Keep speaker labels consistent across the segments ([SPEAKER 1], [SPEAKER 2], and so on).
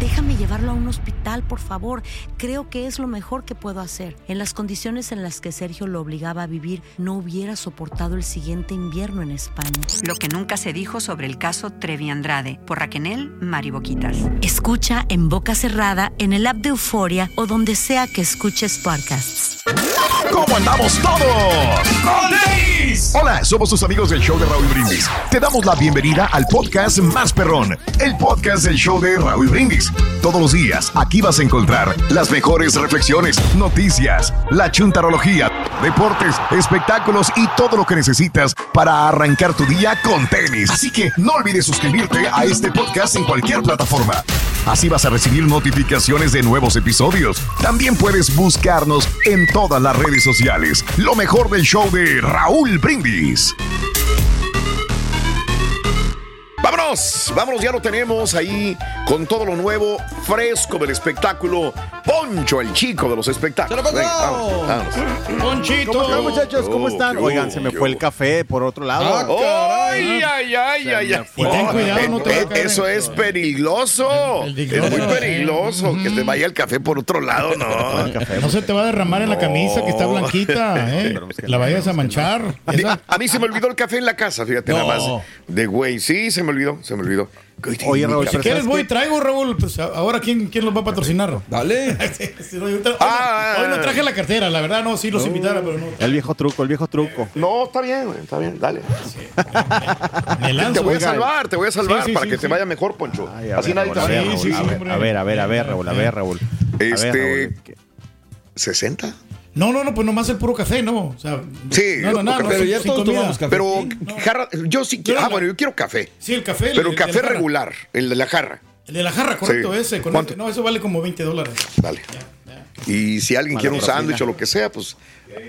[SPEAKER 1] Déjame llevarlo a un hospital, por favor. Creo que es lo mejor que puedo hacer. En las condiciones en las que Sergio lo obligaba a vivir, no hubiera soportado el siguiente invierno en España.
[SPEAKER 2] Lo que nunca se dijo sobre el caso Trevi Andrade por Raquel Mariboquitas.
[SPEAKER 1] Escucha en boca cerrada, en el app de Euforia o donde sea que escuches podcasts.
[SPEAKER 3] ¿Cómo andamos todos? Hola, somos tus amigos del show de Raúl Brindis. Te damos la bienvenida al podcast más perrón, el podcast del show de Raúl Brindis. Todos los días aquí vas a encontrar las mejores reflexiones, noticias, la chuntarología, deportes, espectáculos y todo lo que necesitas para arrancar tu día con tenis. Así que no olvides suscribirte a este podcast en cualquier plataforma. Así vas a recibir notificaciones de nuevos episodios. También puedes buscarnos en todas las redes sociales. Lo mejor del show de Raúl Brindis. Vámonos, vámonos, ya lo tenemos ahí con todo lo nuevo, fresco del espectáculo. Poncho, el chico de los espectáculos. Vamos, vamos.
[SPEAKER 4] Ponchito. ¿Cómo están, muchachos? ¿Cómo están?
[SPEAKER 3] ¿Qué hubo,
[SPEAKER 4] Oigan, se me fue el café por otro lado.
[SPEAKER 3] Ah, ¡Ay, ay, ay, ay! ay.
[SPEAKER 4] Y ten cuidado, no te
[SPEAKER 3] Eh, Eso es peligroso. Es muy peligroso que te vaya el café por otro lado, no.
[SPEAKER 5] No se te va a derramar en la camisa que está blanquita, ¿eh? La vayas a manchar.
[SPEAKER 3] A, a mí se me olvidó el café en la casa, fíjate
[SPEAKER 5] No.
[SPEAKER 3] nada más. De güey, sí, se me olvidó, se me olvidó.
[SPEAKER 5] Oye,
[SPEAKER 3] Raúl,
[SPEAKER 5] Si quieres, voy, traigo, Raúl. Pues ahora, ¿quién, quién los va a patrocinar?
[SPEAKER 4] Dale.
[SPEAKER 5] hoy, no,
[SPEAKER 3] Ah,
[SPEAKER 5] hoy no traje la cartera, la verdad, no, sí los invitara, pero no.
[SPEAKER 4] El viejo truco, el viejo truco.
[SPEAKER 3] No, está bien, güey, está bien, dale.
[SPEAKER 5] Me lanzo,
[SPEAKER 3] te voy a salvar, te voy a salvar
[SPEAKER 5] Sí, sí,
[SPEAKER 3] para
[SPEAKER 5] sí,
[SPEAKER 3] que
[SPEAKER 5] sí.
[SPEAKER 3] te vaya mejor, Poncho.
[SPEAKER 4] Ay,
[SPEAKER 3] Así
[SPEAKER 4] ver,
[SPEAKER 3] nadie te va
[SPEAKER 4] a ver,
[SPEAKER 3] a
[SPEAKER 4] ver, a ver, a ver, a ver, Raúl, a ver, Raúl. A ver,
[SPEAKER 3] Este.
[SPEAKER 4] Raúl.
[SPEAKER 3] 60.
[SPEAKER 5] No, no, no, pues nomás el puro café, ¿no? O sea,
[SPEAKER 3] Sí,
[SPEAKER 5] no, no, no,
[SPEAKER 3] café.
[SPEAKER 5] no,
[SPEAKER 3] Pero ya
[SPEAKER 5] sin
[SPEAKER 3] todos tomamos café. Pero jarra, yo sí quiero. Ah,
[SPEAKER 5] la-
[SPEAKER 3] bueno, yo quiero café.
[SPEAKER 5] Sí, el café.
[SPEAKER 3] Pero
[SPEAKER 5] el
[SPEAKER 3] café regular, el de la jarra.
[SPEAKER 5] El de la jarra, correcto,
[SPEAKER 3] Sí.
[SPEAKER 5] ese. Con
[SPEAKER 3] ¿Cuánto?
[SPEAKER 5] ese- no, eso vale como 20 dólares.
[SPEAKER 3] Dale. Y si alguien
[SPEAKER 4] Mala
[SPEAKER 3] quiere un sándwich o lo que sea, pues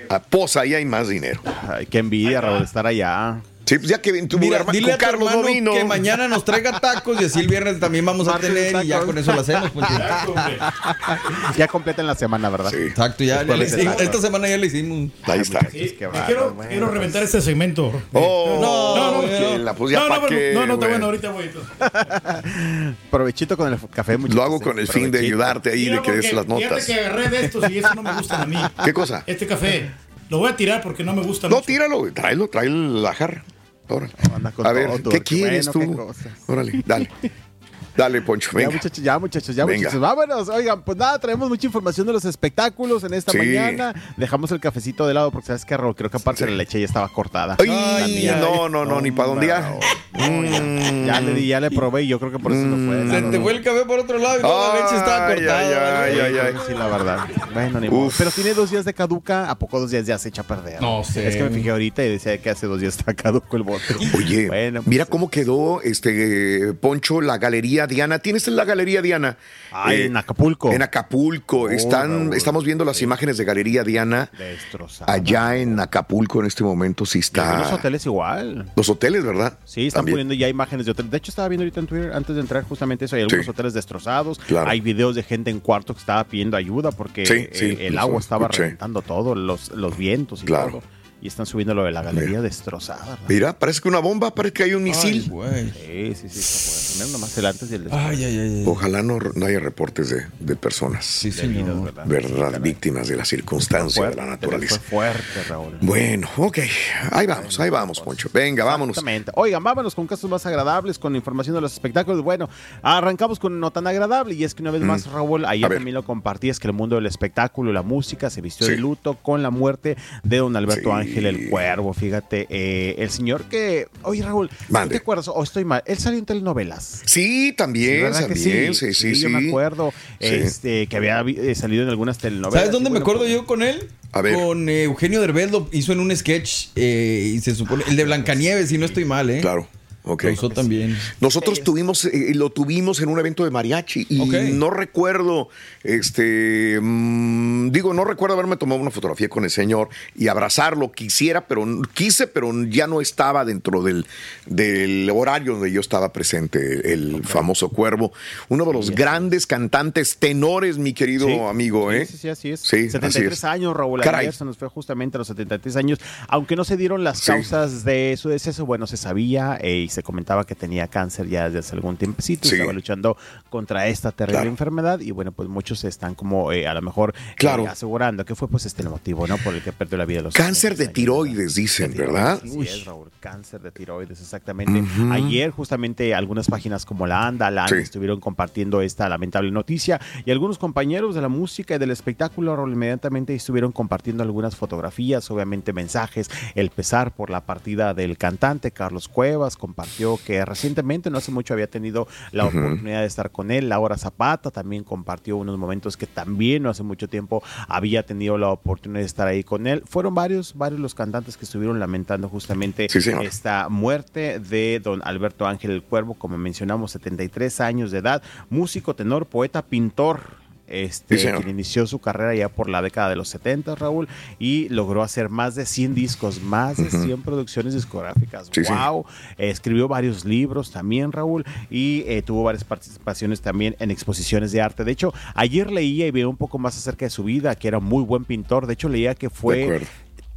[SPEAKER 3] a posa ahí hay más dinero.
[SPEAKER 4] Ay, qué envidia, Raúl, estar allá.
[SPEAKER 3] Sí, pues ya que tu
[SPEAKER 6] Mira,
[SPEAKER 3] herma-
[SPEAKER 6] dile
[SPEAKER 3] con
[SPEAKER 6] a tu
[SPEAKER 3] Carlos no
[SPEAKER 6] hermano
[SPEAKER 3] vino.
[SPEAKER 6] que mañana nos traiga tacos y así el viernes también vamos a tener y ya con eso lo hacemos. Ponchito.
[SPEAKER 4] Ya completa en la semana, ¿verdad?
[SPEAKER 6] Exacto, ya, ya le hicimos- esta semana ya le hicimos.
[SPEAKER 3] Ahí está.
[SPEAKER 5] Eh,
[SPEAKER 4] bárbaro,
[SPEAKER 5] quiero,
[SPEAKER 4] bueno,
[SPEAKER 5] quiero
[SPEAKER 4] pues.
[SPEAKER 5] reventar este segmento.
[SPEAKER 3] Oh,
[SPEAKER 5] no, no,
[SPEAKER 3] la- pues
[SPEAKER 5] no, no, pero-
[SPEAKER 3] qué,
[SPEAKER 5] no, no, está bueno, ahorita voy.
[SPEAKER 4] Provechito con el café, muchachos.
[SPEAKER 3] Lo hago con el fin de ayudarte ahí,
[SPEAKER 5] Mira,
[SPEAKER 3] de que des las
[SPEAKER 5] Fíjate
[SPEAKER 3] notas.
[SPEAKER 5] que agarré de estos y eso no me gustan a mí.
[SPEAKER 3] ¿Qué cosa?
[SPEAKER 5] Este café. Lo voy a tirar porque no me gusta
[SPEAKER 3] No,
[SPEAKER 5] mucho.
[SPEAKER 3] tíralo, tráelo, trae la jarra. Órale.
[SPEAKER 4] Con
[SPEAKER 3] A ver,
[SPEAKER 4] todo,
[SPEAKER 3] ¿qué quieres
[SPEAKER 4] bueno,
[SPEAKER 3] tú? Órale, dale. Dale, Poncho,
[SPEAKER 4] Ya muchachos, ya muchachos, ya
[SPEAKER 3] Venga.
[SPEAKER 4] muchachos. Vámonos. Oigan, pues nada, traemos mucha información de los espectáculos en esta
[SPEAKER 3] Sí.
[SPEAKER 4] mañana. Dejamos el cafecito de lado porque sabes que Raúl, creo que aparte la leche ya estaba cortada.
[SPEAKER 3] Ay,
[SPEAKER 4] La mía.
[SPEAKER 3] no, no, no, ni para dónde ya.
[SPEAKER 4] Ya le di, ya le probé y yo creo que por eso no fue.
[SPEAKER 6] Se te fue el café por otro lado y luego la leche estaba
[SPEAKER 3] Ay,
[SPEAKER 6] cortada.
[SPEAKER 3] ay, ay, ay, ay.
[SPEAKER 4] Sí, la verdad. Bueno, ni modo. Pero tiene dos días de caduca. ¿A poco dos días ya se echa a perder?
[SPEAKER 5] No sé.
[SPEAKER 4] Es que me fijé ahorita y decía que hace dos días está caduco el bote.
[SPEAKER 3] Oye,
[SPEAKER 4] Bueno,
[SPEAKER 3] mira cómo quedó este Poncho la galería Diana. ¿Tienes la Galería Diana?
[SPEAKER 4] Ah,
[SPEAKER 3] Eh,
[SPEAKER 4] en Acapulco.
[SPEAKER 3] En Acapulco.
[SPEAKER 4] Oh,
[SPEAKER 3] Están, estamos viendo las imágenes de Galería Diana.
[SPEAKER 4] Destrozada.
[SPEAKER 3] Allá en Acapulco en este momento sí está.
[SPEAKER 4] hoteles igual.
[SPEAKER 3] Los hoteles, ¿verdad?
[SPEAKER 4] Sí, están
[SPEAKER 3] También.
[SPEAKER 4] poniendo ya imágenes de hoteles. De hecho, estaba viendo ahorita en Twitter, antes de entrar justamente eso, hay algunos
[SPEAKER 3] Sí.
[SPEAKER 4] hoteles destrozados.
[SPEAKER 3] Claro.
[SPEAKER 4] Hay videos de gente en cuarto que estaba pidiendo ayuda porque
[SPEAKER 3] Sí,
[SPEAKER 4] eh,
[SPEAKER 3] sí,
[SPEAKER 4] el agua estaba reventando todo, los, los vientos y
[SPEAKER 3] Claro.
[SPEAKER 4] todo. Y están subiendo lo de la galería destrozada. ¿no?
[SPEAKER 3] Mira, parece que una bomba, parece que hay un misil.
[SPEAKER 4] Sí, sí, sí. está nomás el antes y el después.
[SPEAKER 6] Ay, ay, ay.
[SPEAKER 3] Ojalá no, no haya reportes de, de personas.
[SPEAKER 6] Sí, señor.
[SPEAKER 4] ¿verdad?
[SPEAKER 3] ¿Verdad? Víctimas de la circunstancia, de la
[SPEAKER 4] Fue
[SPEAKER 3] naturaleza.
[SPEAKER 4] fuerte, Raúl.
[SPEAKER 3] Bueno, ok. Ahí vamos, ahí vamos, Poncho. Venga, vámonos.
[SPEAKER 4] Exactamente. Oigan, vámonos con casos más agradables, con información de los espectáculos. Bueno, arrancamos con no tan agradable y es que una vez más, Raúl, ayer
[SPEAKER 3] Mm. Ver.
[SPEAKER 4] también lo compartías que el mundo del espectáculo, la música, se vistió de
[SPEAKER 3] Sí.
[SPEAKER 4] luto con la muerte de don Alberto
[SPEAKER 3] Sí.
[SPEAKER 4] Ángel el Cuervo. Fíjate, eh, el señor que... Oye, Raúl, ¿tú
[SPEAKER 3] Mande.
[SPEAKER 4] te acuerdas? O estoy mal. Él salió en telenovelas.
[SPEAKER 3] Sí, también,
[SPEAKER 4] ¿verdad que
[SPEAKER 3] también. Sí, sí, sí.
[SPEAKER 4] yo me acuerdo
[SPEAKER 3] Sí.
[SPEAKER 4] este, que había eh, salido en algunas telenovelas.
[SPEAKER 6] ¿Sabes dónde me acuerdo
[SPEAKER 4] pues,
[SPEAKER 6] yo con él?
[SPEAKER 3] A ver.
[SPEAKER 6] Con eh, Eugenio Derbez lo hizo en un sketch eh, y se supone. El de Blancanieves, si no estoy mal, ¿eh?
[SPEAKER 3] Claro. Ok.
[SPEAKER 6] Lo usó también.
[SPEAKER 3] Nosotros tuvimos, eh, lo tuvimos en un evento de mariachi y no recuerdo, este, mm, digo, no recuerdo haberme tomado una fotografía con el señor y abrazarlo. Quisiera, pero quise, pero ya no estaba dentro del, del horario donde yo estaba presente, el famoso Cuervo, uno de los grandes cantantes tenores, mi querido
[SPEAKER 4] Sí.
[SPEAKER 3] amigo, ¿eh?
[SPEAKER 4] Sí, sí, sí, así es.
[SPEAKER 3] Sí, así
[SPEAKER 4] 73
[SPEAKER 3] es.
[SPEAKER 4] años, Raúl.
[SPEAKER 3] Caray.
[SPEAKER 4] Ayer se nos fue justamente a los 73 años. Aunque no se dieron las
[SPEAKER 3] Sí.
[SPEAKER 4] causas de su deceso, bueno, se sabía eh, y se comentaba que tenía cáncer ya desde hace algún tiempecito.
[SPEAKER 3] Sí.
[SPEAKER 4] Estaba luchando contra esta terrible
[SPEAKER 3] Claro.
[SPEAKER 4] enfermedad. Y bueno, pues muchos están como eh, a lo mejor eh,
[SPEAKER 3] Claro.
[SPEAKER 4] asegurando que fue pues este el motivo, ¿no? Por el que perdió la vida a los
[SPEAKER 3] Cáncer de
[SPEAKER 4] 73 años.
[SPEAKER 3] tiroides, dicen, ¿verdad?
[SPEAKER 4] Así es, Raúl, cáncer de tiroides, exactamente. Ayer, justamente, algunas páginas como la ANDA, la ANDA,
[SPEAKER 3] Sí.
[SPEAKER 4] estuvieron compartiendo esta lamentable noticia y algunos compañeros de la música y del espectáculo, Raúl, inmediatamente estuvieron compartiendo algunas fotografías, obviamente mensajes, el pesar por la partida del cantante Carlos Cuevas, compartió que recientemente, no hace mucho, había tenido la oportunidad de estar con él. Laura Zapata también compartió unos momentos que también no hace mucho tiempo había tenido la oportunidad de estar ahí con él. Fueron varios, varios los cantantes que estuvieron lamentando justamente
[SPEAKER 3] Sí,
[SPEAKER 4] esta muerte de don Alberto Ángel el Cuervo, como mencionamos, 73 años de edad, músico, tenor, poeta, pintor. Este,
[SPEAKER 3] Sí,
[SPEAKER 4] quien inició su carrera ya por la década de los 70, Raúl, y logró hacer más de 100 discos, más de 100 producciones discográficas.
[SPEAKER 3] Sí, sí.
[SPEAKER 4] wow. escribió varios libros también, Raúl, y eh, tuvo varias participaciones también en exposiciones de arte. De hecho, ayer leía y vi un poco más acerca de su vida, que era muy buen pintor. De hecho, leía que fue.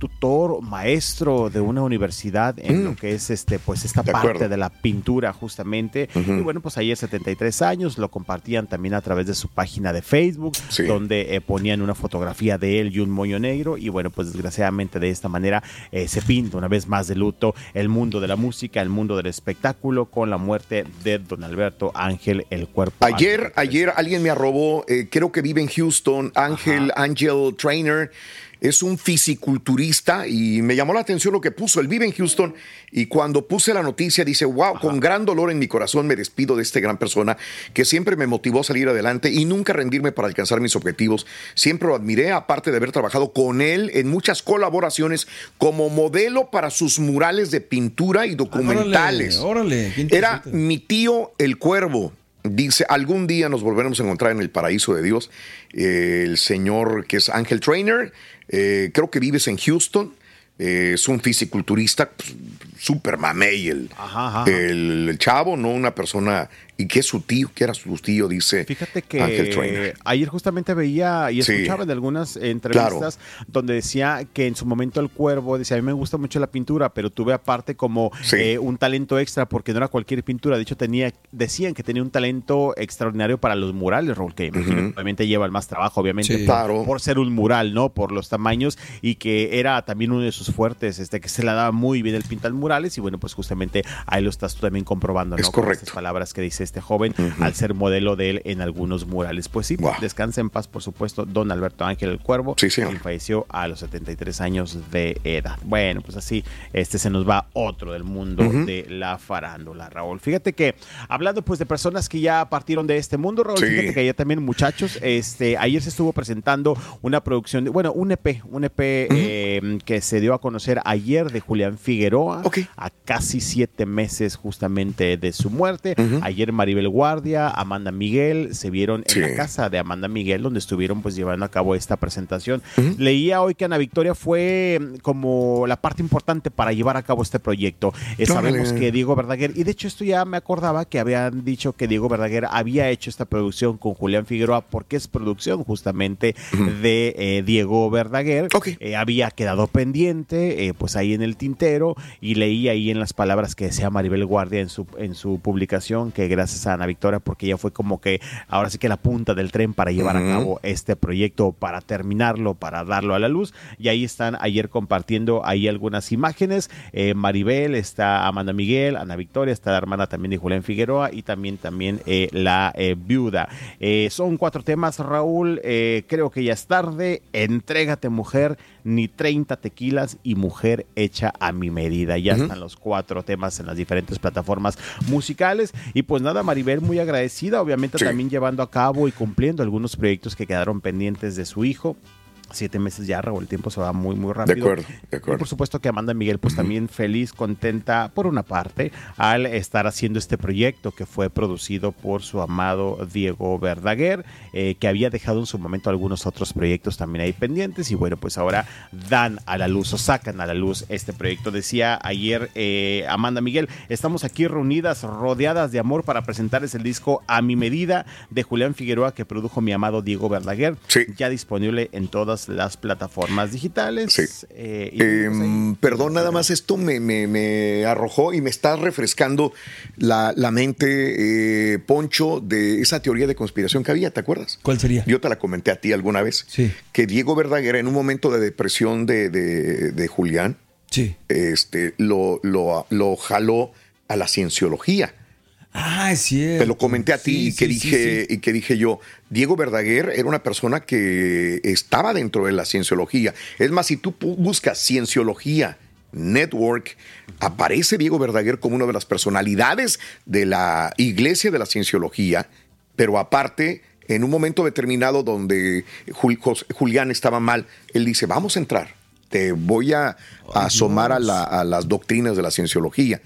[SPEAKER 4] Tutor, maestro de una universidad en
[SPEAKER 3] Mm.
[SPEAKER 4] lo que es este, pues esta
[SPEAKER 3] De
[SPEAKER 4] parte
[SPEAKER 3] acuerdo.
[SPEAKER 4] de la pintura justamente. Y bueno, pues ayer 73 años, lo compartían también a través de su página de Facebook,
[SPEAKER 3] Sí.
[SPEAKER 4] donde eh, ponían una fotografía de él y un moño negro. Y bueno, pues desgraciadamente de esta manera eh, se pinta una vez más de luto el mundo de la música, el mundo del espectáculo, con la muerte de don Alberto Ángel, el cuerpo.
[SPEAKER 3] Ayer, ayer alguien me arrobó, eh, creo que vive en Houston, Ángel Angel Trainer. Es un fisiculturista y me llamó la atención lo que puso. Él vive en Houston y cuando puse la noticia dice, wow, con gran dolor en mi corazón me despido de esta gran persona que siempre me motivó a salir adelante y nunca rendirme para alcanzar mis objetivos. Siempre lo admiré, aparte de haber trabajado con él en muchas colaboraciones como modelo para sus murales de pintura y documentales.
[SPEAKER 6] Órale, órale,
[SPEAKER 3] Era mi tío el cuervo. Dice, algún día nos volveremos a encontrar en el paraíso de Dios. Eh, el señor que es Ángel Trainer, eh, creo que vives en Houston. eh, es un fisiculturista, pues, súper mamey el,
[SPEAKER 4] Ajá, ajá.
[SPEAKER 3] el, el chavo, no una persona. ¿Y qué es su tío? ¿Qué era su tío? Dice
[SPEAKER 4] Fíjate que
[SPEAKER 3] Ángel Trainer.
[SPEAKER 4] ayer justamente veía y
[SPEAKER 3] Sí.
[SPEAKER 4] escuchaba de algunas entrevistas donde decía que en su momento el cuervo decía, a mí me gusta mucho la pintura, pero tuve aparte como
[SPEAKER 3] Sí.
[SPEAKER 4] eh, un talento extra porque no era cualquier pintura. De hecho, tenía, decían que tenía un talento extraordinario para los murales, Raúl, que que obviamente lleva el más trabajo, obviamente,
[SPEAKER 6] Sí.
[SPEAKER 4] por,
[SPEAKER 3] Claro.
[SPEAKER 4] por ser un mural, ¿no? Por los tamaños y que era también uno de sus fuertes, este, que se la daba muy bien el pintar murales y bueno, pues justamente ahí lo estás tú también comprobando, ¿no?
[SPEAKER 3] Es
[SPEAKER 4] Con
[SPEAKER 3] correcto.
[SPEAKER 4] estas palabras que dice este joven al ser modelo de él en algunos murales. Pues sí,
[SPEAKER 3] Wow.
[SPEAKER 4] descansa en paz, por supuesto, don Alberto Ángel el Cuervo,
[SPEAKER 3] Sí,
[SPEAKER 4] quien falleció a los 73 años de edad. Bueno, pues así este se nos va otro del mundo de la farándula, Raúl. Fíjate que hablando pues de personas que ya partieron de este mundo, Raúl,
[SPEAKER 3] Sí.
[SPEAKER 4] fíjate que ayer también muchachos, este ayer se estuvo presentando una producción de, bueno, un EP, un EP eh, que se dio a conocer ayer de Julián Figueroa a casi siete meses justamente de su muerte. Ayer ayer Maribel Guardia, Amanda Miguel, se vieron en la casa de Amanda Miguel, donde estuvieron pues llevando a cabo esta presentación. Leía hoy que Ana Victoria fue mm, como la parte importante para llevar a cabo este proyecto. Eh, sabemos que Diego Verdaguer, y de hecho esto ya me acordaba que habían dicho que Diego Verdaguer había hecho esta producción con Julián Figueroa, porque es producción justamente de eh, Diego Verdaguer. Eh, había quedado pendiente, pues ahí en el tintero, y leí ahí en las palabras que decía Maribel Guardia en su, en su publicación, que gracias a Ana Victoria, porque ella fue como que ahora sí que la punta del tren para llevar a cabo este proyecto, para terminarlo, para darlo a la luz. Y ahí están ayer compartiendo ahí algunas imágenes. Eh, Maribel, está Amanda Miguel, Ana Victoria, está la hermana también de Julián Figueroa y también, también eh, la eh, viuda. Son cuatro temas, Raúl. creo que ya es tarde. Entrégate, mujer, ni 30 tequilas y mujer hecha a mi medida. Ya están los cuatro temas en las diferentes plataformas musicales. Y pues nada, Maribel, muy agradecida, obviamente
[SPEAKER 3] Sí.
[SPEAKER 4] también llevando a cabo y cumpliendo algunos proyectos que quedaron pendientes de su hijo. Siete meses ya, Raúl, el tiempo se va muy, muy rápido.
[SPEAKER 3] acuerdo, de acuerdo.
[SPEAKER 4] Y por supuesto que Amanda Miguel, pues también feliz, contenta, por una parte, al estar haciendo este proyecto que fue producido por su amado Diego Verdaguer, eh, que había dejado en su momento algunos otros proyectos también ahí pendientes. Y bueno, pues ahora dan a la luz o sacan a la luz este proyecto. Decía ayer eh, Amanda Miguel, estamos aquí reunidas, rodeadas de amor para presentarles el disco A mi medida de Julián Figueroa que produjo mi amado Diego Verdaguer. Ya disponible en todas las plataformas digitales. Eh, y
[SPEAKER 3] Em, perdón, nada más esto me, me- me arrojó y me está refrescando la, la mente, eh, Poncho, de esa teoría de conspiración que había, ¿te acuerdas?
[SPEAKER 6] ¿Cuál sería?
[SPEAKER 3] Yo te la comenté a ti alguna vez.
[SPEAKER 6] Sí.
[SPEAKER 3] Que Diego Verdaguer, en un momento de depresión de, de- de Julián,
[SPEAKER 6] Sí.
[SPEAKER 3] este, lo, lo, lo jaló a la cienciología.
[SPEAKER 6] Ah, es cierto.
[SPEAKER 3] Te lo comenté a ti
[SPEAKER 6] Sí,
[SPEAKER 3] y, que
[SPEAKER 6] sí, sí,
[SPEAKER 3] dije, y que dije yo, Diego Verdaguer era una persona que estaba dentro de la cienciología. Es más, si tú buscas cienciología network, aparece Diego Verdaguer como una de las personalidades de la iglesia de la cienciología, pero aparte, en un momento determinado donde Jul- Julián estaba mal, él dice, vamos a entrar, te voy a, a asomar a, la- a las doctrinas de la cienciología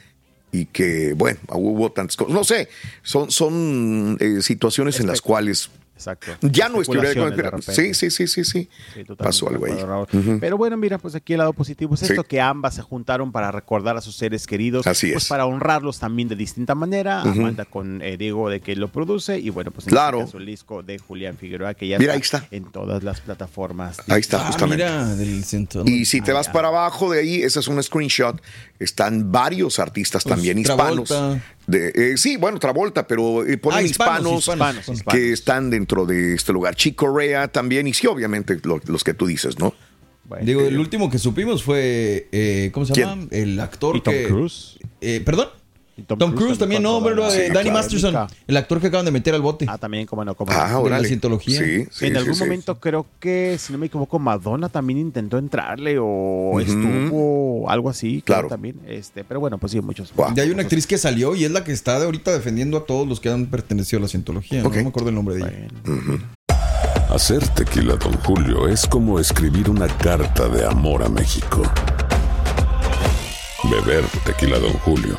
[SPEAKER 3] y que, bueno, hubo tantas cosas. No sé, son, son eh, situaciones en las cuales
[SPEAKER 4] Exacto.
[SPEAKER 3] ya no estuviera
[SPEAKER 4] Especulaciones de.
[SPEAKER 3] Sí, sí, sí, sí, sí. Pasó algo ahí.
[SPEAKER 4] Pero bueno, mira, pues aquí el lado positivo es
[SPEAKER 3] Sí.
[SPEAKER 4] esto, que ambas se juntaron para recordar a sus seres queridos.
[SPEAKER 3] Así
[SPEAKER 4] pues
[SPEAKER 3] es.
[SPEAKER 4] para honrarlos también de distinta manera.
[SPEAKER 3] Ujú.
[SPEAKER 4] Amanda con eh, Diego de que lo produce y bueno, pues en
[SPEAKER 3] Claro.
[SPEAKER 4] este caso el disco de Julián Figueroa que ya
[SPEAKER 3] Mira, ahí está.
[SPEAKER 4] en todas las plataformas.
[SPEAKER 3] Ahí está,
[SPEAKER 6] Ah,
[SPEAKER 3] justamente.
[SPEAKER 6] mira, del centro.
[SPEAKER 3] Y si te vas para abajo de ahí, ese es un screenshot. Están varios artistas
[SPEAKER 6] Pues,
[SPEAKER 3] también hispanos.
[SPEAKER 6] Travolta.
[SPEAKER 3] De, eh, sí, bueno, Travolta, pero eh, ponen
[SPEAKER 6] Ah,
[SPEAKER 3] hispanos,
[SPEAKER 6] hispanos, hispanos, hispanos.
[SPEAKER 3] que están dentro de este lugar. Chico Corea también, y sí, obviamente lo- los que tú dices, ¿no?
[SPEAKER 6] Digo, el último que supimos fue. eh, ¿Cómo se llama? El actor
[SPEAKER 4] ¿Y Tom
[SPEAKER 6] que.
[SPEAKER 4] Cruise?
[SPEAKER 6] Eh,
[SPEAKER 4] Tom
[SPEAKER 6] Tom,
[SPEAKER 4] Cruise
[SPEAKER 6] también,
[SPEAKER 4] también
[SPEAKER 6] no, hombre, lo de Danny Masterson, el actor que acaban de meter al bote.
[SPEAKER 4] Ah, también, como no, como
[SPEAKER 3] Ah,
[SPEAKER 6] de la cientología.
[SPEAKER 3] Sí, sí,
[SPEAKER 4] en
[SPEAKER 3] sí,
[SPEAKER 4] algún
[SPEAKER 3] sí.
[SPEAKER 4] momento creo que, si no me equivoco, Madonna también intentó entrarle o
[SPEAKER 3] Ujú.
[SPEAKER 4] estuvo algo así.
[SPEAKER 3] Claro.
[SPEAKER 4] También, este, pero bueno, pues sí, muchos.
[SPEAKER 6] Ya hay una actriz que salió y es la que está de ahorita defendiendo a todos los que han pertenecido a la cientología. No me acuerdo el nombre de ella.
[SPEAKER 7] Hacer tequila, Don Julio, es como escribir una carta de amor a México. Beber tequila, Don Julio,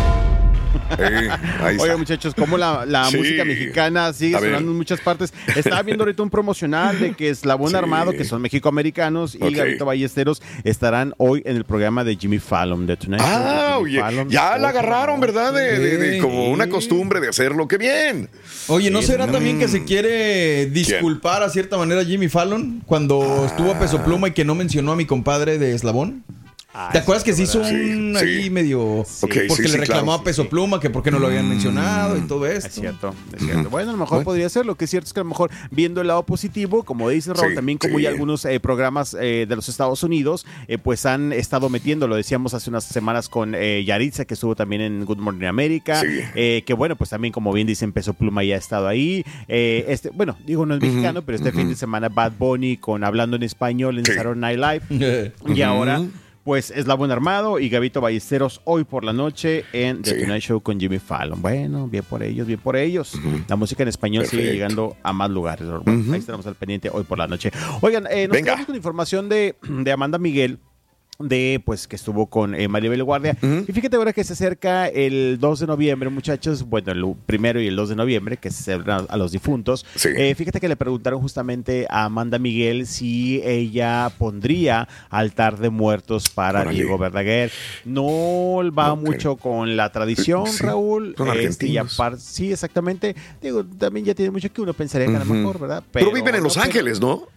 [SPEAKER 3] Ahí está.
[SPEAKER 4] Oye, muchachos, como la, la
[SPEAKER 3] Sí.
[SPEAKER 4] música mexicana sigue
[SPEAKER 3] A ver.
[SPEAKER 4] sonando en muchas partes. Estaba viendo ahorita un promocional de que Eslabón
[SPEAKER 3] Sí.
[SPEAKER 4] Armado, que son mexicoamericanos, y
[SPEAKER 3] Ok.
[SPEAKER 4] Gabito Ballesteros estarán hoy en el programa de Jimmy Fallon de Tonight Show.
[SPEAKER 3] Ah, oye,
[SPEAKER 4] Fallon.
[SPEAKER 3] ya la agarraron, ¿verdad? De, de- de-
[SPEAKER 6] Sí.
[SPEAKER 3] como una costumbre de hacerlo. ¡Qué bien!
[SPEAKER 6] Oye, ¿no será también que se quiere disculpar a cierta manera Jimmy Fallon cuando estuvo a peso pluma y que no mencionó a mi compadre de Eslabón? ¿Te acuerdas que se hizo un
[SPEAKER 3] sí.
[SPEAKER 6] ahí medio... Porque
[SPEAKER 3] sí,
[SPEAKER 6] le
[SPEAKER 3] sí,
[SPEAKER 6] reclamó
[SPEAKER 3] claro.
[SPEAKER 6] a peso pluma que por qué no lo habían mencionado y todo esto.
[SPEAKER 4] Es cierto, es cierto. Bueno, a lo mejor podría ser. Lo que es cierto es que a lo mejor viendo el lado positivo, como dice Raúl,
[SPEAKER 3] Sí,
[SPEAKER 4] también como
[SPEAKER 3] sí.
[SPEAKER 4] ya algunos eh, programas eh, de los Estados Unidos, eh, pues han estado metiendo, lo decíamos hace unas semanas con eh, Yaritza, que estuvo también en Good Morning America,
[SPEAKER 3] Sí.
[SPEAKER 4] eh, que bueno, pues también como bien dicen, Peso Pluma ya ha estado ahí. Eh, este, bueno, digo no es mexicano, pero este fin de semana Bad Bunny con Hablando en Español en
[SPEAKER 3] Sí.
[SPEAKER 4] Saturday Night Live. Y ahora... Pues Eslabón Armado y Gabito Ballesteros hoy por la noche en The
[SPEAKER 3] Sí.
[SPEAKER 4] Tonight Show con Jimmy Fallon. Bueno, bien por ellos, bien por ellos. La música en español sigue llegando a más lugares. Bueno, Ahí estaremos al pendiente hoy por la noche. Oigan, eh, nos quedamos con información de, de Amanda Miguel de pues que estuvo con eh, Maribel Guardia. Y fíjate ahora que se acerca el 2 de noviembre muchachos bueno el primero y el 2 de noviembre que se celebran a los difuntos
[SPEAKER 3] Sí.
[SPEAKER 4] Eh, fíjate que le preguntaron justamente a Amanda Miguel si ella pondría altar de muertos para
[SPEAKER 3] Órale.
[SPEAKER 4] Diego Verdaguer. No va mucho con la tradición
[SPEAKER 3] Sí,
[SPEAKER 4] Raúl
[SPEAKER 3] son
[SPEAKER 4] Este, y sí exactamente. Digo también ya tiene mucho que uno pensaría que a lo mejor verdad
[SPEAKER 3] Pero, viven en Los Ángeles, ¿no?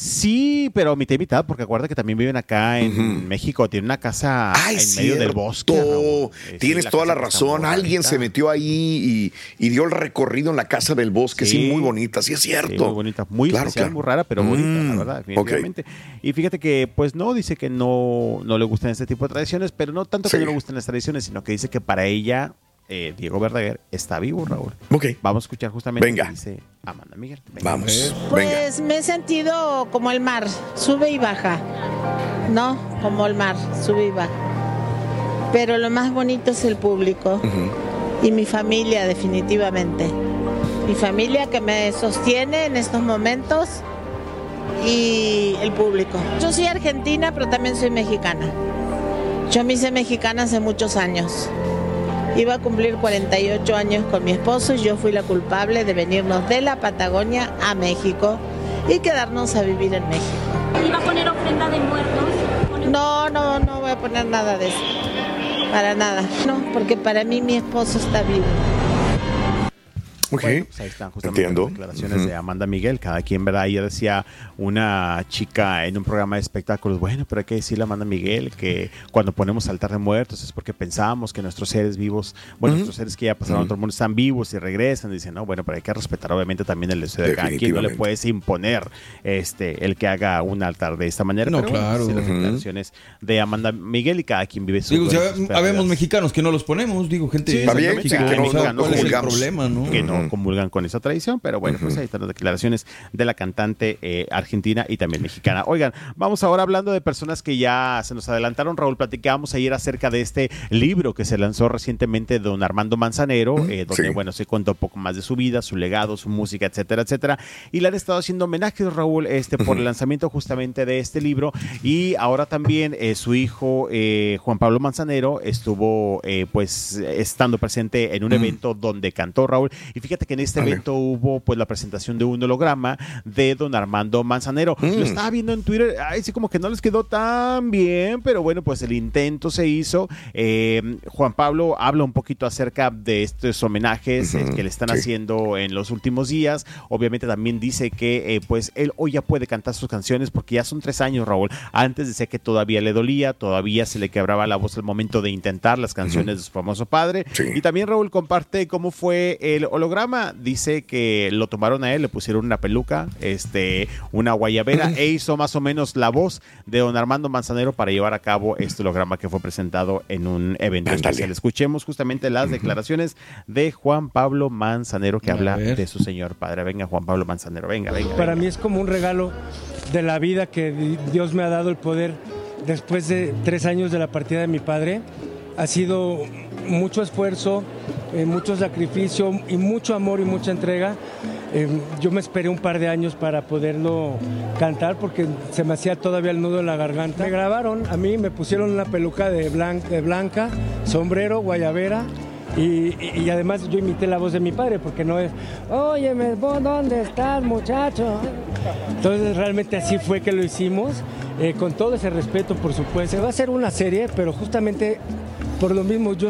[SPEAKER 4] Sí, pero mitad y mitad, porque acuérdate que también viven acá en. México. Tiene una casa
[SPEAKER 3] Ay,
[SPEAKER 4] en medio del bosque. Raúl. Sí,
[SPEAKER 3] Tienes toda la razón. Alguien se metió ahí y, y dio el recorrido en la casa del bosque. Sí,
[SPEAKER 4] Sí.
[SPEAKER 3] muy bonita. Sí, es cierto.
[SPEAKER 4] Sí, muy bonita, muy
[SPEAKER 3] Claro,
[SPEAKER 4] especial,
[SPEAKER 3] claro.
[SPEAKER 4] muy rara, pero bonita, la
[SPEAKER 3] Mm,
[SPEAKER 4] verdad, definitivamente. Y fíjate que, pues no, dice que no, no le gustan este tipo de tradiciones, pero no tanto que no le gusten las tradiciones, sino que dice que para ella, eh, Diego Verdaguer está vivo, Raúl.
[SPEAKER 3] Ok.
[SPEAKER 4] Vamos a escuchar justamente
[SPEAKER 3] Venga.
[SPEAKER 4] lo que dice Amanda Miguel. Venga.
[SPEAKER 3] Vamos. Venga.
[SPEAKER 8] Pues me he sentido como el mar, sube y baja, ¿no? Como el mar, sube y baja. Pero lo más bonito es el público y mi familia definitivamente. Mi familia que me sostiene en estos momentos y el público. Yo soy argentina, pero también soy mexicana. Yo me hice mexicana hace muchos años. Iba a cumplir 48 años con mi esposo y yo fui la culpable de venirnos de la Patagonia a México y quedarnos a vivir en México.
[SPEAKER 9] ¿Iba a poner ofrenda de muertos?
[SPEAKER 8] No, no, no voy a poner nada de eso. Para nada. No, porque para mí mi esposo está vivo.
[SPEAKER 3] Ok.
[SPEAKER 4] Bueno, pues ahí están justamente
[SPEAKER 3] Entiendo.
[SPEAKER 4] las declaraciones de Amanda Miguel. Cada quien, ¿verdad? Ella decía una chica en un programa de espectáculos, bueno, pero hay que decirle a Amanda Miguel que cuando ponemos altar de muertos es porque pensamos que nuestros seres vivos, bueno, nuestros seres que ya pasaron a otro mundo están vivos y regresan. Dicen, no, bueno, pero hay que respetar obviamente también el deseo de cada quien. No le puedes imponer este, el que haga un altar de esta manera.
[SPEAKER 6] No,
[SPEAKER 4] pero bueno,
[SPEAKER 6] claro.
[SPEAKER 4] las declaraciones de Amanda Miguel y cada quien vive su
[SPEAKER 6] Digo,
[SPEAKER 4] sus
[SPEAKER 6] habemos mexicanos que no los ponemos, digo, gente.
[SPEAKER 4] Sí,
[SPEAKER 3] Está bien, que no-
[SPEAKER 4] o sea,
[SPEAKER 3] no
[SPEAKER 6] ¿Cuál es el problema, no?
[SPEAKER 4] que no Comulgan con esa tradición, pero bueno, pues ahí están las declaraciones de la cantante eh, argentina y también mexicana. Oigan, vamos ahora hablando de personas que ya se nos adelantaron. Raúl, platicábamos ayer acerca de este libro que se lanzó recientemente de don Armando Manzanero, eh, donde,
[SPEAKER 3] sí.
[SPEAKER 4] bueno, se cuenta un poco más de su vida, su legado, su música, etcétera, etcétera. Y le han estado haciendo homenajes, Raúl, este, por el lanzamiento justamente de este libro. Y ahora también eh, su hijo, eh, Juan Pablo Manzanero, estuvo, eh, pues, estando presente en un evento donde cantó Raúl. Y fíjate que en este
[SPEAKER 3] Vale.
[SPEAKER 4] evento hubo, pues, la presentación de un holograma de don Armando Manzanero. Lo
[SPEAKER 3] Mm.
[SPEAKER 4] estaba viendo en Twitter, ay, sí, como que no les quedó tan bien, pero bueno, pues el intento se hizo. Eh, Juan Pablo habla un poquito acerca de estos homenajes eh, que le están
[SPEAKER 3] sí.
[SPEAKER 4] haciendo en los últimos días. Obviamente también dice que eh, pues él hoy ya puede cantar sus canciones porque ya son tres años, Raúl. Antes decía que todavía le dolía, todavía se le quebraba la voz al momento de intentar las canciones de su famoso padre.
[SPEAKER 3] Sí.
[SPEAKER 4] Y también Raúl comparte cómo fue el holograma. Dice que lo tomaron a él, le pusieron una peluca, este, una guayabera e hizo más o menos la voz de don Armando Manzanero para llevar a cabo este holograma que fue presentado en un evento
[SPEAKER 3] Ándale.
[SPEAKER 4] especial. Escuchemos justamente las declaraciones de Juan Pablo Manzanero que
[SPEAKER 6] A
[SPEAKER 4] habla
[SPEAKER 6] ver.
[SPEAKER 4] de su señor padre. Venga, Juan Pablo Manzanero, venga, venga.
[SPEAKER 10] Para
[SPEAKER 4] venga.
[SPEAKER 10] mí es como un regalo de la vida que di- Dios me ha dado el poder después de tres años de la partida de mi padre. Ha sido mucho esfuerzo, eh, mucho sacrificio y mucho amor y mucha entrega. Eh, yo me esperé un par de años para poderlo cantar porque se me hacía todavía el nudo en la garganta. Me grabaron a mí, me pusieron una peluca de blan- de blanca, sombrero, guayabera Y, y- y además yo imité la voz de mi padre, porque no es, oye, ¿dónde estás, muchacho? Entonces realmente así fue que lo hicimos, eh, con todo ese respeto, por supuesto. Se va a hacer una serie, pero justamente por lo mismo yo,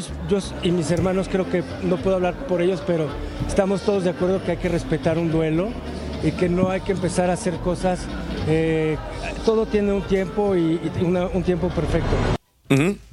[SPEAKER 10] y mis hermanos creo que no puedo hablar por ellos, pero estamos todos de acuerdo que hay que respetar un duelo y que no hay que empezar a hacer cosas. eh, todo tiene un tiempo y, un tiempo perfecto.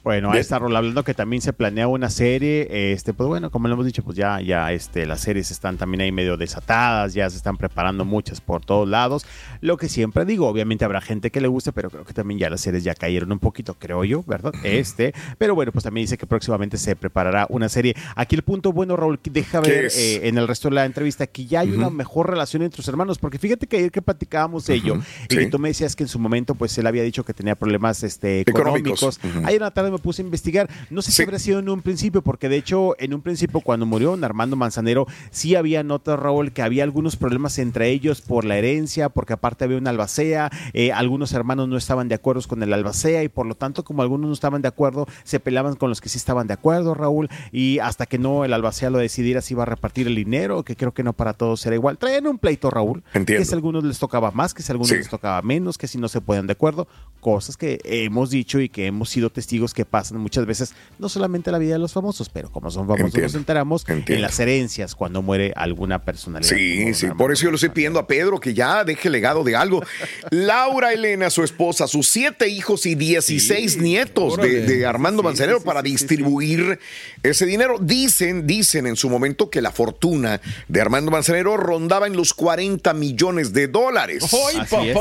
[SPEAKER 4] Bueno, ahí está Rol hablando que también se planea una serie. Este, pues bueno, como lo hemos dicho, pues ya, ya este, las series están también ahí medio desatadas, ya se están preparando muchas por todos lados. Lo que siempre digo, obviamente habrá gente que le guste, pero creo que también ya las series ya cayeron un poquito, creo yo, ¿verdad? Este, pero bueno, pues también dice que próximamente se preparará una serie. Aquí el punto bueno, Raúl, deja
[SPEAKER 3] ¿Qué
[SPEAKER 4] ver eh, en el resto de la entrevista que ya hay una mejor relación entre sus hermanos, porque fíjate que ayer que platicábamos ello, y
[SPEAKER 3] sí.
[SPEAKER 4] que tú me decías que en su momento, pues él había dicho que tenía problemas este,
[SPEAKER 3] Económicos.
[SPEAKER 4] económicos.
[SPEAKER 3] Ujú.
[SPEAKER 4] Ayer en la tarde me puse a investigar. No sé si habría sido en un principio, porque de hecho, en un principio, cuando murió don Armando Manzanero, sí había notas, Raúl, que había algunos problemas entre ellos por la herencia, porque aparte había una albacea, eh, algunos hermanos no estaban de acuerdo con el albacea, y por lo tanto, como algunos no estaban de acuerdo, se peleaban con los que sí estaban de acuerdo, Raúl, y hasta que no el albacea lo decidiera si iba a repartir el dinero, que creo que no para todos era igual. Traían un pleito, Raúl,
[SPEAKER 3] Entiendo.
[SPEAKER 4] que si a algunos les tocaba más, que si a algunos
[SPEAKER 3] Sí.
[SPEAKER 4] les tocaba menos, que si no se ponían de acuerdo, cosas que hemos dicho y que hemos sido testigos que pasan muchas veces, no solamente en la vida de los famosos, pero como son famosos
[SPEAKER 3] Entiendo.
[SPEAKER 4] nos enteramos en las herencias cuando muere alguna personalidad.
[SPEAKER 3] Sí, sí, por eso yo le estoy pidiendo a Pedro que ya deje legado de algo. Laura Elena, su esposa, sus siete hijos y 16 nietos de, Armando Manzanero para distribuir ese dinero. Dicen, dicen en su momento que la fortuna de Armando Manzanero rondaba en los 40 millones de dólares.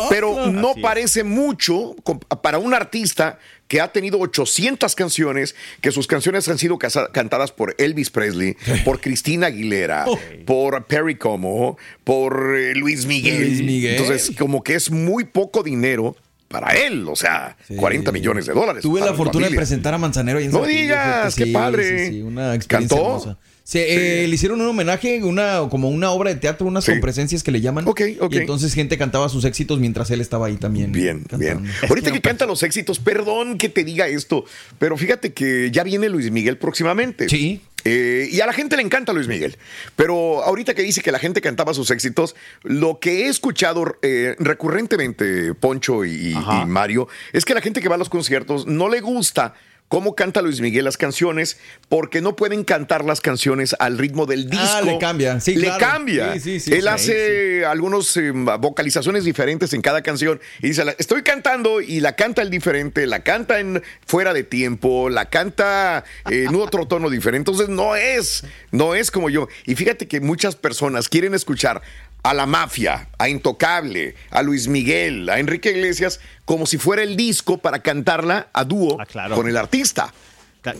[SPEAKER 3] Pero no
[SPEAKER 6] Así es.
[SPEAKER 3] parece mucho para un artista que ha tenido 800 canciones, que sus canciones han sido cantadas por Elvis Presley, por Cristina Aguilera,
[SPEAKER 6] Oh.
[SPEAKER 3] por Perry Como, por eh, Luis Miguel.
[SPEAKER 6] Luis Miguel.
[SPEAKER 3] Entonces, como que es muy poco dinero para él, o sea, 40 millones de dólares.
[SPEAKER 6] Tuve la fortuna de presentar a Manzanero ahí en
[SPEAKER 3] No digas, qué padre.
[SPEAKER 6] sí, sí, una experiencia
[SPEAKER 3] ¿Cantó?
[SPEAKER 6] hermosa. Sí, eh, le hicieron un homenaje, una, como una obra de teatro, unas compresencias que le llaman.
[SPEAKER 3] ok.
[SPEAKER 6] Y entonces gente cantaba sus éxitos mientras él estaba ahí también.
[SPEAKER 3] Bien, bien. Ahorita que canta los éxitos, perdón que te diga esto, pero fíjate que ya viene Luis Miguel próximamente.
[SPEAKER 6] Sí.
[SPEAKER 3] Eh, y a la gente le encanta Luis Miguel. Pero ahorita que dice que la gente cantaba sus éxitos, lo que he escuchado eh, recurrentemente, Poncho y, y Mario, es que la gente que va a los conciertos no le gusta cómo canta Luis Miguel las canciones porque no pueden cantar las canciones al ritmo del disco.
[SPEAKER 6] Ah, le cambia, sí,
[SPEAKER 3] Le
[SPEAKER 6] claro.
[SPEAKER 3] cambia.
[SPEAKER 6] Sí, sí, sí,
[SPEAKER 3] Él hace algunas vocalizaciones diferentes en cada canción y dice, estoy cantando y la canta el diferente, la canta en fuera de tiempo, la canta en otro tono diferente. Entonces no es, no es como yo. Y fíjate que muchas personas quieren escuchar a la mafia, a Intocable, a Luis Miguel, a Enrique Iglesias, como si fuera el disco para cantarla a dúo con el artista.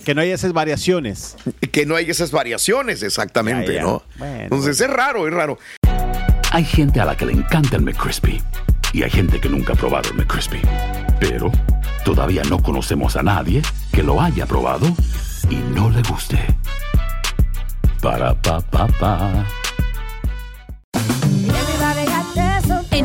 [SPEAKER 4] Que no haya esas variaciones.
[SPEAKER 3] Que no hay esas variaciones, exactamente,
[SPEAKER 11] Ya, ya.
[SPEAKER 3] ¿no?
[SPEAKER 11] Bueno,
[SPEAKER 3] Entonces es raro, es raro.
[SPEAKER 11] Hay gente a la que le encanta el McCrispy y hay gente que nunca ha probado el McCrispy. Pero todavía no conocemos a nadie que lo haya probado y no le guste. Para pa pa pa.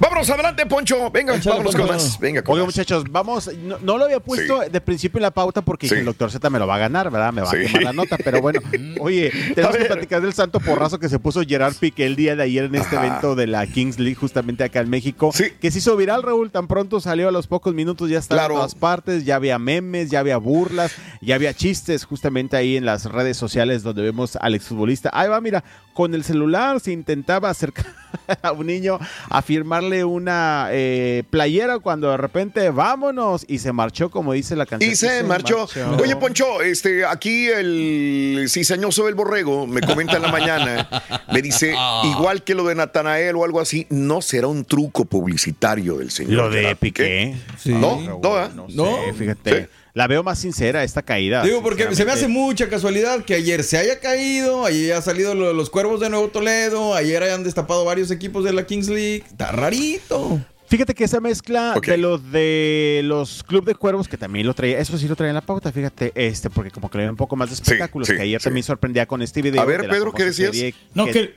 [SPEAKER 3] Vámonos adelante, Poncho. Venga, vámonos con más. Venga, con
[SPEAKER 4] Oiga,
[SPEAKER 3] más.
[SPEAKER 4] muchachos, vamos. No, no lo había puesto de principio en la pauta porque el doctor Z me lo va a ganar, ¿verdad? Me va
[SPEAKER 3] Sí.
[SPEAKER 4] a quemar la nota. Pero bueno, oye, tenemos que platicar del santo porrazo que se puso Gerard Piqué el día de ayer en este
[SPEAKER 3] Ajá.
[SPEAKER 4] evento de la Kings League, justamente acá en México. Que se hizo viral, Raúl. Tan pronto salió a los pocos minutos, ya estaba
[SPEAKER 3] Claro.
[SPEAKER 4] en todas partes. Ya había memes, ya había burlas, ya había chistes justamente ahí en las redes sociales donde vemos al exfutbolista. Ahí va, mira, con el celular se intentaba acercar a un niño a firmarle una eh, playera cuando de repente vámonos y se marchó como dice la canción.
[SPEAKER 3] Y se marchó. Oye, Poncho, este, aquí el cizañoso del borrego me comenta en la mañana, me dice, igual que lo de Natanael o algo así, no será un truco publicitario del señor.
[SPEAKER 4] Lo de Piqué.
[SPEAKER 3] No, no, ¿eh?
[SPEAKER 4] No, sé, fíjate. La veo más sincera esta caída.
[SPEAKER 6] Digo, porque se me hace mucha casualidad que ayer se haya caído, ayer ha salido lo de los cuervos de Nuevo Toledo, ayer hayan destapado varios equipos de la Kings League. Está rarito.
[SPEAKER 4] Fíjate que esa mezcla de los de los Club de Cuervos, que también lo traía, eso sí lo traía en la pauta, fíjate, este, porque como que le ven un poco más de espectáculos,
[SPEAKER 3] sí,
[SPEAKER 4] que ayer
[SPEAKER 3] sí.
[SPEAKER 4] también sorprendía con este video.
[SPEAKER 3] A ver, Pedro, ¿qué decías?
[SPEAKER 5] No, que,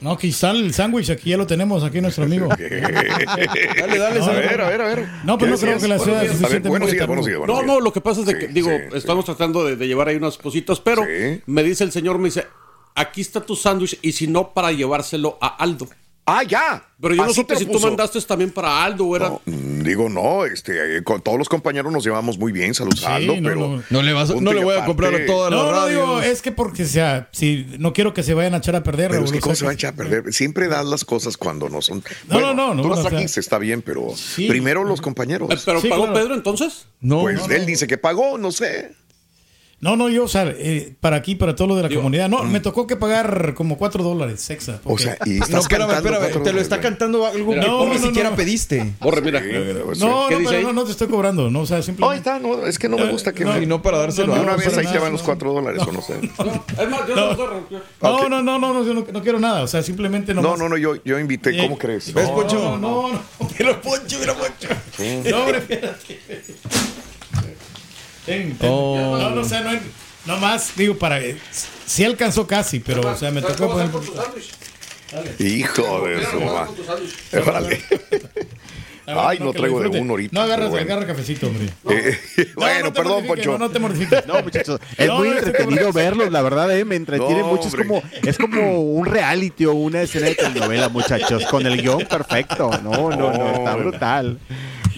[SPEAKER 5] no, sale el sándwich, aquí ya lo tenemos, aquí nuestro amigo.
[SPEAKER 6] dale, dale,
[SPEAKER 5] No,
[SPEAKER 3] a ver, a ver, a ver.
[SPEAKER 5] No, pero no creo que la
[SPEAKER 3] ver,
[SPEAKER 5] suficientemente
[SPEAKER 3] buenos días, buenos días, buenos
[SPEAKER 12] No, no, lo que pasa es de que, digo, estamos tratando de, de llevar ahí unas cositas, pero me dice el señor, me dice, aquí está tu sándwich y si no, para llevárselo a Aldo.
[SPEAKER 3] Ah, ya.
[SPEAKER 12] Pero yo no supe
[SPEAKER 3] te
[SPEAKER 12] si tú mandaste también para Aldo o era...
[SPEAKER 3] Mm, Digo, no, este, con todos los compañeros nos llevamos muy bien, saludos a Aldo,
[SPEAKER 5] no,
[SPEAKER 3] pero...
[SPEAKER 5] no.
[SPEAKER 6] No le, vas, no le voy a
[SPEAKER 3] aparte.
[SPEAKER 6] comprar a todas
[SPEAKER 5] No,
[SPEAKER 6] las
[SPEAKER 5] no,
[SPEAKER 6] radios.
[SPEAKER 5] digo, es que porque sea, si no quiero que se vayan a echar a perder,
[SPEAKER 3] Pero es que cómo se va a echar a perder. Siempre das las cosas cuando no son.
[SPEAKER 5] No,
[SPEAKER 3] Bueno,
[SPEAKER 5] no, no,
[SPEAKER 3] Tú
[SPEAKER 5] no,
[SPEAKER 3] las
[SPEAKER 5] o sea-
[SPEAKER 3] trajiste, está bien, pero primero los compañeros.
[SPEAKER 12] Eh, ¿Pero
[SPEAKER 5] Sí,
[SPEAKER 12] pagó
[SPEAKER 5] claro.
[SPEAKER 12] Pedro entonces?
[SPEAKER 6] No,
[SPEAKER 3] pues
[SPEAKER 5] no,
[SPEAKER 3] él
[SPEAKER 5] no.
[SPEAKER 3] dice que pagó, no sé.
[SPEAKER 5] No, no, yo, o sea, eh, para aquí, para todo lo de la comunidad.
[SPEAKER 3] mm.
[SPEAKER 5] No, me tocó que pagar como cuatro dólares extra.
[SPEAKER 3] O sea, y
[SPEAKER 6] No,
[SPEAKER 3] estás
[SPEAKER 6] espérame,
[SPEAKER 3] cantando
[SPEAKER 6] espérame.
[SPEAKER 3] cuatro
[SPEAKER 6] Te lo está cantando algo que
[SPEAKER 5] No,
[SPEAKER 6] tú ni
[SPEAKER 5] no, no,
[SPEAKER 6] siquiera
[SPEAKER 5] no.
[SPEAKER 6] pediste.
[SPEAKER 12] Borre, mira.
[SPEAKER 3] pues,
[SPEAKER 5] No,
[SPEAKER 12] ¿Qué
[SPEAKER 5] no,
[SPEAKER 12] dice
[SPEAKER 5] pero
[SPEAKER 12] ahí?
[SPEAKER 5] no, no te estoy cobrando, no, o sea,
[SPEAKER 3] Ahí
[SPEAKER 5] simplemente...
[SPEAKER 3] está, no, es que no me gusta que
[SPEAKER 5] No,
[SPEAKER 3] me-
[SPEAKER 6] no para dárselo
[SPEAKER 3] una vez
[SPEAKER 5] para
[SPEAKER 3] ahí te
[SPEAKER 5] nada,
[SPEAKER 3] van los
[SPEAKER 5] no.
[SPEAKER 3] cuatro dólares o no sé.
[SPEAKER 12] Es más, yo
[SPEAKER 5] No.
[SPEAKER 12] no, no,
[SPEAKER 5] No, no, no, no, no, yo no, no quiero nada, o sea, simplemente no.
[SPEAKER 3] No, no, no, yo, yo invité, ¿cómo
[SPEAKER 5] Eh,
[SPEAKER 3] crees?
[SPEAKER 6] ¿Ves,
[SPEAKER 3] No,
[SPEAKER 6] Poncho?
[SPEAKER 5] No, no, no.
[SPEAKER 6] Mira, Poncho, mira, Poncho.
[SPEAKER 5] No, hombre, espérate.
[SPEAKER 6] Oh.
[SPEAKER 5] No, no, o sea, no, no más, digo, para. Sí alcanzó casi, pero, o sea, me tocó poner.
[SPEAKER 3] Hijo de su ma- Órale.
[SPEAKER 5] Ah,
[SPEAKER 3] Ay, no
[SPEAKER 5] que
[SPEAKER 3] traigo de uno ahorita,
[SPEAKER 5] No agarra,
[SPEAKER 3] pero bueno.
[SPEAKER 5] agarra cafecito, hombre.
[SPEAKER 3] Eh, bueno,
[SPEAKER 5] no
[SPEAKER 3] perdón, Poncho.
[SPEAKER 5] No, no te mortifiques.
[SPEAKER 4] No, muchachos, es
[SPEAKER 5] No,
[SPEAKER 4] muy entretenido verlos, la verdad, eh, me entretiene
[SPEAKER 3] No,
[SPEAKER 4] mucho. Es como, es como un reality o una escena de telenovela, muchachos, con el guion perfecto. No, no, no, está brutal.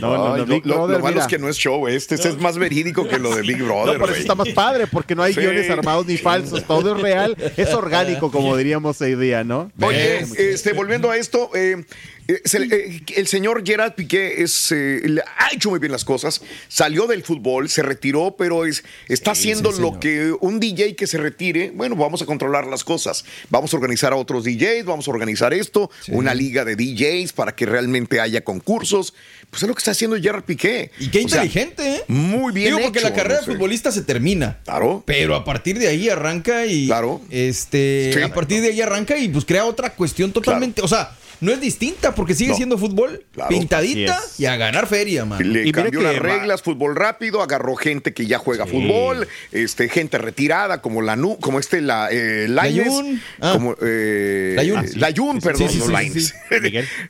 [SPEAKER 4] No, no, no,
[SPEAKER 3] lo,
[SPEAKER 4] Big
[SPEAKER 3] lo- lo
[SPEAKER 4] Brother,
[SPEAKER 3] malo
[SPEAKER 4] mira.
[SPEAKER 3] es que no es show, este, este es más verídico que lo de Big Brother.
[SPEAKER 4] No, por eso
[SPEAKER 3] güey.
[SPEAKER 4] está más padre, porque no hay
[SPEAKER 3] Sí.
[SPEAKER 4] guiones armados ni falsos, todo es real, es orgánico, como diríamos hoy día, ¿no?
[SPEAKER 3] Oye, este, volviendo a esto, eh, eh, eh, el señor Gerard Piqué es, eh, ha hecho muy bien las cosas, salió del fútbol, se retiró, pero es, está haciendo
[SPEAKER 6] sí,
[SPEAKER 3] lo que un DJ que se retire, bueno, vamos a controlar las cosas, vamos a organizar a otros DJs, vamos a organizar esto, una liga de DJs para que realmente haya concursos, pues es lo que está haciendo Gerard Piqué.
[SPEAKER 6] Y qué
[SPEAKER 3] O sea,
[SPEAKER 6] inteligente, ¿eh?
[SPEAKER 3] Muy bien
[SPEAKER 6] Digo, porque la carrera
[SPEAKER 3] no
[SPEAKER 6] de futbolista se termina.
[SPEAKER 3] Claro.
[SPEAKER 6] Pero a partir de ahí arranca y.
[SPEAKER 3] Claro.
[SPEAKER 6] Este. A partir de ahí arranca y pues crea otra cuestión totalmente. O sea, no es distinta porque sigue
[SPEAKER 3] No.
[SPEAKER 6] siendo fútbol
[SPEAKER 3] Claro.
[SPEAKER 6] pintadita y a ganar feria, man.
[SPEAKER 3] Le
[SPEAKER 4] Y
[SPEAKER 3] cambió las
[SPEAKER 4] va-
[SPEAKER 3] reglas, fútbol rápido, agarró gente que ya juega fútbol, este, gente retirada como la Nu- como este la eh, Lainez,
[SPEAKER 6] Layún. Ah.
[SPEAKER 3] como eh,
[SPEAKER 6] Layún,
[SPEAKER 3] perdón,
[SPEAKER 6] Sí, sí,
[SPEAKER 3] no Lainez.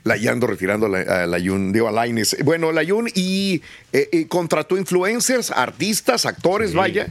[SPEAKER 3] Layando retirando a la- a Layún, digo a Lainez. Bueno, Layún y eh, eh, contrató influencers, artistas, actores, vaya.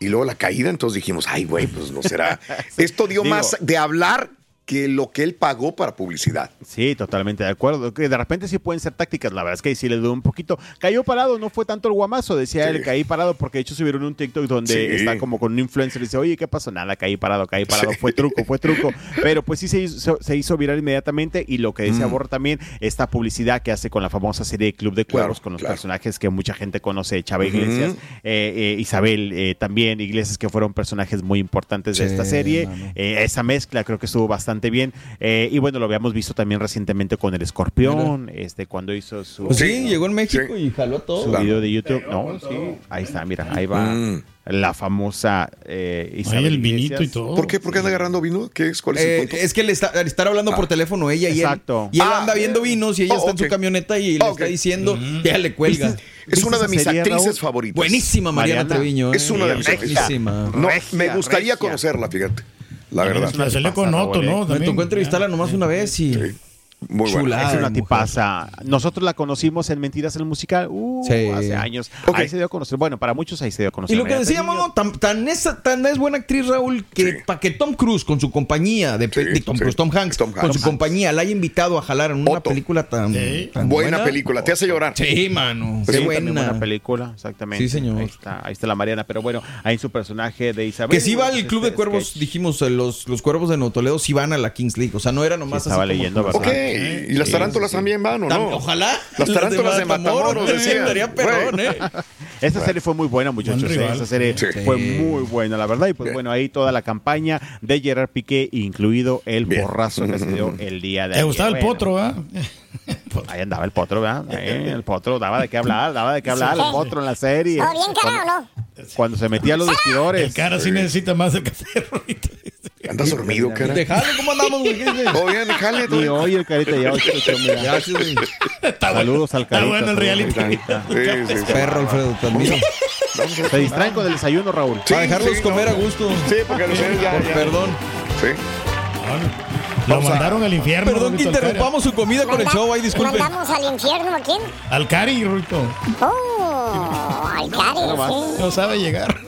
[SPEAKER 3] Y luego la caída, entonces dijimos, ay, güey, pues no será. Esto dio
[SPEAKER 4] Digo-
[SPEAKER 3] más de hablar que lo que él pagó para publicidad.
[SPEAKER 4] Sí, totalmente de acuerdo. Que de repente sí pueden ser tácticas. La verdad es que sí le dudo un poquito. Cayó parado, no fue tanto el guamazo. Decía
[SPEAKER 3] Sí.
[SPEAKER 4] él, caí parado porque de hecho subieron un TikTok donde
[SPEAKER 3] Sí.
[SPEAKER 4] está como con un influencer y dice, oye, ¿qué pasó? Nada, caí parado, caí parado. Fue truco, fue truco. Pero pues sí se hizo, se hizo viral inmediatamente. Y lo que decía
[SPEAKER 3] Mm.
[SPEAKER 4] Borra también, esta publicidad que hace con la famosa serie Club de Cuervos,
[SPEAKER 3] Claro,
[SPEAKER 4] con los
[SPEAKER 3] claro.
[SPEAKER 4] personajes que mucha gente conoce, Chava. Iglesias, eh, eh, Isabel eh, también, Iglesias, que fueron personajes muy importantes de esta serie. Eh, esa mezcla creo que estuvo bastante bien. Eh, y bueno, lo habíamos visto también recientemente con el escorpión, este, cuando hizo su,
[SPEAKER 6] Pues sí, llegó en México
[SPEAKER 3] Sí.
[SPEAKER 6] y jaló a
[SPEAKER 4] su
[SPEAKER 6] todo.
[SPEAKER 4] video de YouTube. No, sí, ahí está, mira, ahí va
[SPEAKER 3] Mm.
[SPEAKER 4] la famosa eh, Isabel
[SPEAKER 5] el vinito y todo.
[SPEAKER 3] ¿Por qué? ¿Por qué anda agarrando vino? ¿Qué es? ¿Cuál es el
[SPEAKER 6] Eh,
[SPEAKER 3] punto?
[SPEAKER 6] es que le está, le están hablando por teléfono ella y él.
[SPEAKER 4] Exacto.
[SPEAKER 6] Y él
[SPEAKER 3] Ah,
[SPEAKER 6] anda viendo vinos y ella
[SPEAKER 3] oh,
[SPEAKER 6] está en su camioneta y le
[SPEAKER 3] Ah,
[SPEAKER 6] está diciendo ella le cuelga.
[SPEAKER 4] ¿Viste?
[SPEAKER 3] Es una de mis
[SPEAKER 4] serie,
[SPEAKER 3] actrices
[SPEAKER 4] Raúl?
[SPEAKER 3] favoritas.
[SPEAKER 6] Buenísima Mariana,
[SPEAKER 4] Mariana.
[SPEAKER 6] Treviño.
[SPEAKER 3] Es
[SPEAKER 6] eh.
[SPEAKER 3] una de mis
[SPEAKER 6] Buenísima.
[SPEAKER 3] No, me gustaría
[SPEAKER 4] regia.
[SPEAKER 3] conocerla, fíjate. La verdad.
[SPEAKER 5] La salió con Otto, ¿no?
[SPEAKER 6] Me tocó entrevistarla nomás una vez y.
[SPEAKER 3] Muy buena.
[SPEAKER 4] Es una tipaza. Nosotros la conocimos en Mentiras en el Musical uh,
[SPEAKER 6] Sí.
[SPEAKER 4] hace años. Ahí se dio a conocer. Bueno, para muchos ahí se dio a conocer.
[SPEAKER 6] Y lo que decíamos, ¿no? tan, tan es, tan es buena actriz Raúl que para que Tom Cruise con su compañía de, de Tom Cruise, Tom Hanks, con su compañía la haya invitado a jalar en una película tan, tan
[SPEAKER 3] Buena película, te hace llorar.
[SPEAKER 6] Sí, mano.
[SPEAKER 4] Sí,
[SPEAKER 6] Qué buena.
[SPEAKER 4] buena película, exactamente.
[SPEAKER 6] Sí, señor.
[SPEAKER 4] Ahí está, ahí está la Mariana. Pero bueno, ahí su personaje de Isabel.
[SPEAKER 6] Que si va al Club
[SPEAKER 4] este
[SPEAKER 6] de Cuervos, dijimos, eh, los, los Cuervos de Nuevo si van a la Kings League. O sea, no era nomás
[SPEAKER 4] Sí, estaba
[SPEAKER 6] así como-
[SPEAKER 4] leyendo, ¿verdad?
[SPEAKER 3] Ok, y las tarántulas también van, ¿o no?
[SPEAKER 6] Ojalá.
[SPEAKER 3] Las tarántulas de Matamoros.
[SPEAKER 6] ¿eh?
[SPEAKER 4] Esta serie fue muy buena, muchachos.
[SPEAKER 6] Buen
[SPEAKER 4] ¿eh? Esta serie
[SPEAKER 6] Sí.
[SPEAKER 4] fue muy buena, la verdad. Y pues bueno, ahí toda la campaña de Gerard Piqué, incluido el borrazo que se dio el día de
[SPEAKER 5] ¿Te
[SPEAKER 4] ayer.
[SPEAKER 5] gustaba el potro, va?
[SPEAKER 4] Ahí andaba el potro, ¿verdad? Ahí, el potro daba de qué hablar, daba de qué hablar el potro en la serie.
[SPEAKER 9] ¿Todo bien, cara, o no?
[SPEAKER 4] Cuando se metía a los vestidores.
[SPEAKER 5] El cara sí necesita más de café.
[SPEAKER 3] ¿Andas dormido, cara?
[SPEAKER 6] Dejale, ¿cómo andamos, güey?
[SPEAKER 3] Todo bien, jale, todo
[SPEAKER 4] Y el carita ya mira.
[SPEAKER 6] Gracias, güey.
[SPEAKER 4] Saludos al carita.
[SPEAKER 5] bueno el reality.
[SPEAKER 3] Sí, sí.
[SPEAKER 6] Perro, Alfredo, te admiro.
[SPEAKER 4] Se distraen con el desayuno, Raúl.
[SPEAKER 6] Para dejarlos comer a gusto.
[SPEAKER 3] Sí, porque los ya, ya.
[SPEAKER 6] Perdón.
[SPEAKER 3] Sí.
[SPEAKER 5] Lo mandaron al infierno.
[SPEAKER 6] Perdón que interrumpamos su comida con el show. Ahí, disculpen.
[SPEAKER 9] ¿Mandamos al infierno a quién?
[SPEAKER 5] Al Cari, Rito.
[SPEAKER 9] Oh, al Cari, sí.
[SPEAKER 5] No sabe llegar.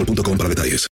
[SPEAKER 13] boostmobile.com para detalles.